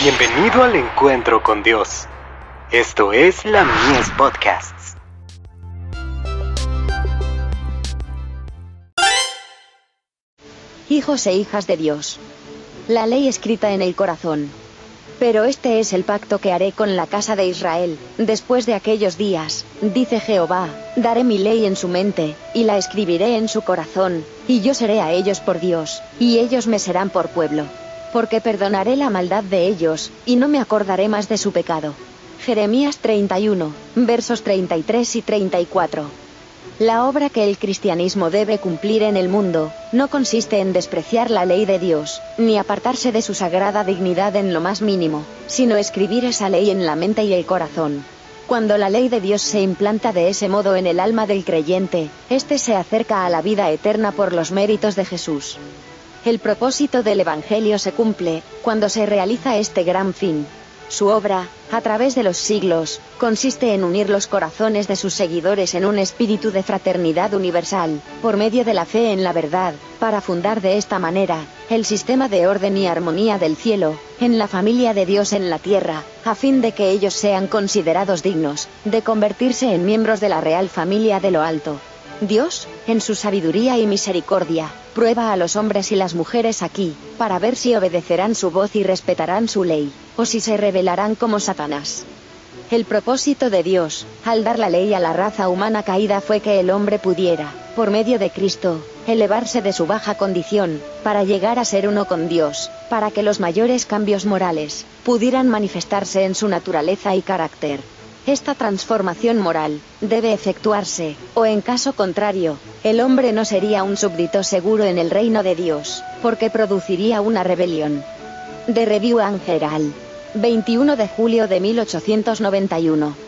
Bienvenido al encuentro con Dios. Esto es la Mies Podcasts. Hijos e hijas de Dios. La ley escrita en el corazón. Pero este es el pacto que haré con la casa de Israel, después de aquellos días, dice Jehová, daré mi ley en su mente, y la escribiré en su corazón, y yo seré a ellos por Dios, y ellos me serán por pueblo. Porque perdonaré la maldad de ellos, y no me acordaré más de su pecado. Jeremías 31, versos 33 y 34. La obra que el cristianismo debe cumplir en el mundo, no consiste en despreciar la ley de Dios, ni apartarse de su sagrada dignidad en lo más mínimo, sino escribir esa ley en la mente y el corazón. Cuando la ley de Dios se implanta de ese modo en el alma del creyente, éste se acerca a la vida eterna por los méritos de Jesús. El propósito del Evangelio se cumple, cuando se realiza este gran fin, su obra, a través de los siglos, consiste en unir los corazones de sus seguidores en un espíritu de fraternidad universal, por medio de la fe en la verdad, para fundar de esta manera, el sistema de orden y armonía del cielo, en la familia de Dios en la tierra, a fin de que ellos sean considerados dignos, de convertirse en miembros de la real familia de lo alto. Dios, en su sabiduría y misericordia, prueba a los hombres y las mujeres aquí, para ver si obedecerán su voz y respetarán su ley, o si se rebelarán como Satanás. El propósito de Dios, al dar la ley a la raza humana caída fue que el hombre pudiera, por medio de Cristo, elevarse de su baja condición, para llegar a ser uno con Dios, para que los mayores cambios morales, pudieran manifestarse en su naturaleza y carácter. Esta transformación moral debe efectuarse, o en caso contrario, el hombre no sería un súbdito seguro en el reino de Dios, porque produciría una rebelión. De Review Angeral. 21 de julio de 1891.